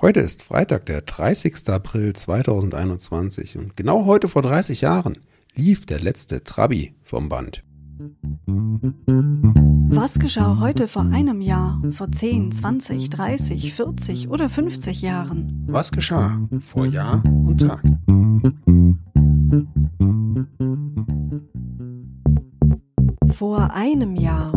Heute ist Freitag, der 30. April 2021 und genau heute vor 30 Jahren lief der letzte Trabi vom Band. Was geschah heute vor einem Jahr, vor 10, 20, 30, 40 oder 50 Jahren? Was geschah vor Jahr und Tag? Vor einem Jahr.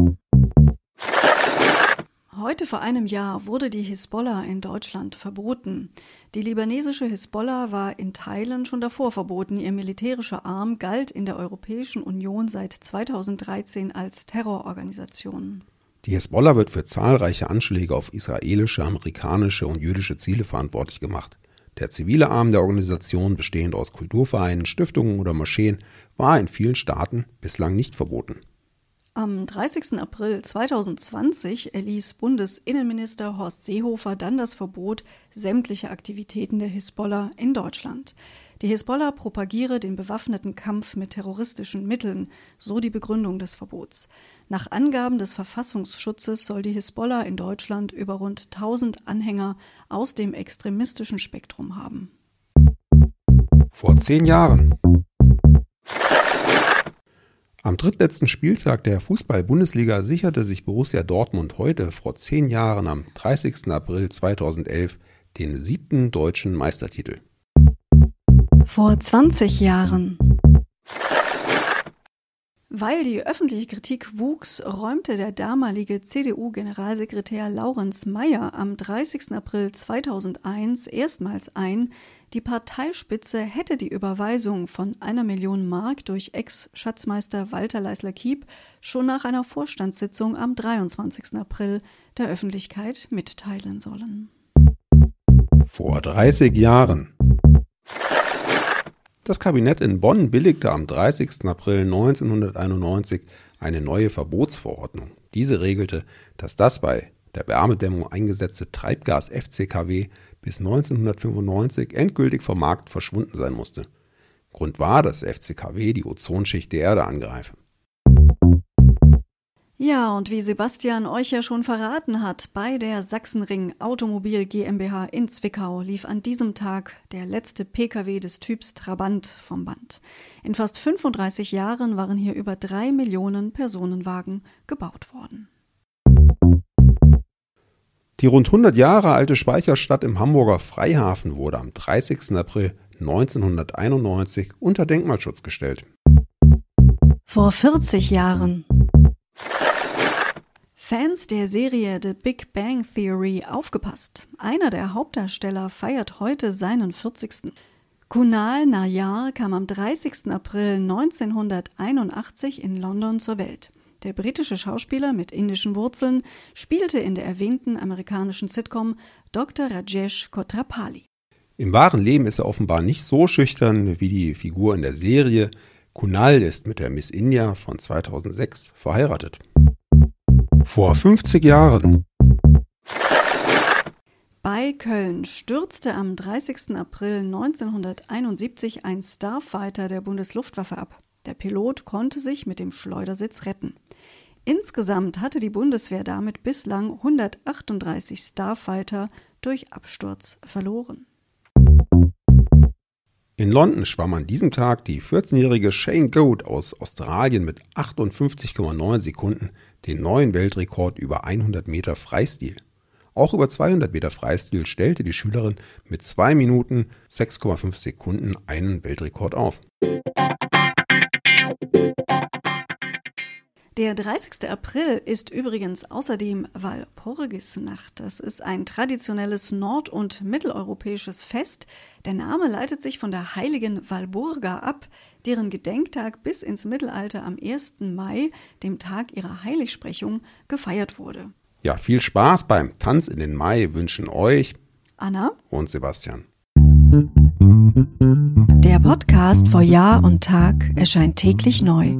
Heute vor einem Jahr wurde die Hisbollah in Deutschland verboten. Die libanesische Hisbollah war in Teilen schon davor verboten. Ihr militärischer Arm galt in der Europäischen Union seit 2013 als Terrororganisation. Die Hisbollah wird für zahlreiche Anschläge auf israelische, amerikanische und jüdische Ziele verantwortlich gemacht. Der zivile Arm der Organisation, bestehend aus Kulturvereinen, Stiftungen oder Moscheen, war in vielen Staaten bislang nicht verboten. Am 30. April 2020 erließ Bundesinnenminister Horst Seehofer dann das Verbot sämtlicher Aktivitäten der Hisbollah in Deutschland. Die Hisbollah propagiere den bewaffneten Kampf mit terroristischen Mitteln, so die Begründung des Verbots. Nach Angaben des Verfassungsschutzes soll die Hisbollah in Deutschland über rund 1000 Anhänger aus dem extremistischen Spektrum haben. Vor zehn Jahren am drittletzten Spieltag der Fußball-Bundesliga sicherte sich Borussia Dortmund heute vor zehn Jahren am 30. April 2011 den siebten deutschen Meistertitel. Vor 20 Jahren. Weil die öffentliche Kritik wuchs, räumte der damalige CDU-Generalsekretär Laurenz Mayer am 30. April 2001 erstmals ein, die Parteispitze hätte die Überweisung von einer Million Mark durch Ex-Schatzmeister Walter Leisler-Kiep schon nach einer Vorstandssitzung am 23. April der Öffentlichkeit mitteilen sollen. Vor 30 Jahren. Das Kabinett in Bonn billigte am 30. April 1991 eine neue Verbotsverordnung. Diese regelte, dass das bei der Wärmedämmung eingesetzte Treibgas FCKW bis 1995 endgültig vom Markt verschwunden sein musste. Grund war, dass FCKW die Ozonschicht der Erde angreife. Ja, und wie Sebastian euch ja schon verraten hat, bei der Sachsenring Automobil GmbH in Zwickau lief an diesem Tag der letzte Pkw des Typs Trabant vom Band. In fast 35 Jahren waren hier über drei Millionen Personenwagen gebaut worden. Die rund 100 Jahre alte Speicherstadt im Hamburger Freihafen wurde am 30. April 1991 unter Denkmalschutz gestellt. Vor 40 Jahren. Fans der Serie The Big Bang Theory aufgepasst. Einer der Hauptdarsteller feiert heute seinen 40. Kunal Nayar kam am 30. April 1981 in London zur Welt. Der britische Schauspieler mit indischen Wurzeln spielte in der erwähnten amerikanischen Sitcom Dr. Rajesh Kotrapali. Im wahren Leben ist er offenbar nicht so schüchtern wie die Figur in der Serie. Kunal ist mit der Miss India von 2006 verheiratet. Vor 50 Jahren. Bei Köln stürzte am 30. April 1971 ein Starfighter der Bundesluftwaffe ab. Der Pilot konnte sich mit dem Schleudersitz retten. Insgesamt hatte die Bundeswehr damit bislang 138 Starfighter durch Absturz verloren. In London schwamm an diesem Tag die 14-jährige Shane Goat aus Australien mit 58,9 Sekunden den neuen Weltrekord über 100 Meter Freistil. Auch über 200 Meter Freistil stellte die Schülerin mit 2 Minuten 6,5 Sekunden einen Weltrekord auf. Der 30. April ist übrigens außerdem Walpurgisnacht. Das ist ein traditionelles nord- und mitteleuropäisches Fest. Der Name leitet sich von der heiligen Walburga ab, deren Gedenktag bis ins Mittelalter am 1. Mai, dem Tag ihrer Heiligsprechung, gefeiert wurde. Ja, viel Spaß beim Tanz in den Mai wünschen euch Anna und Sebastian. Der Podcast vor Jahr und Tag erscheint täglich neu.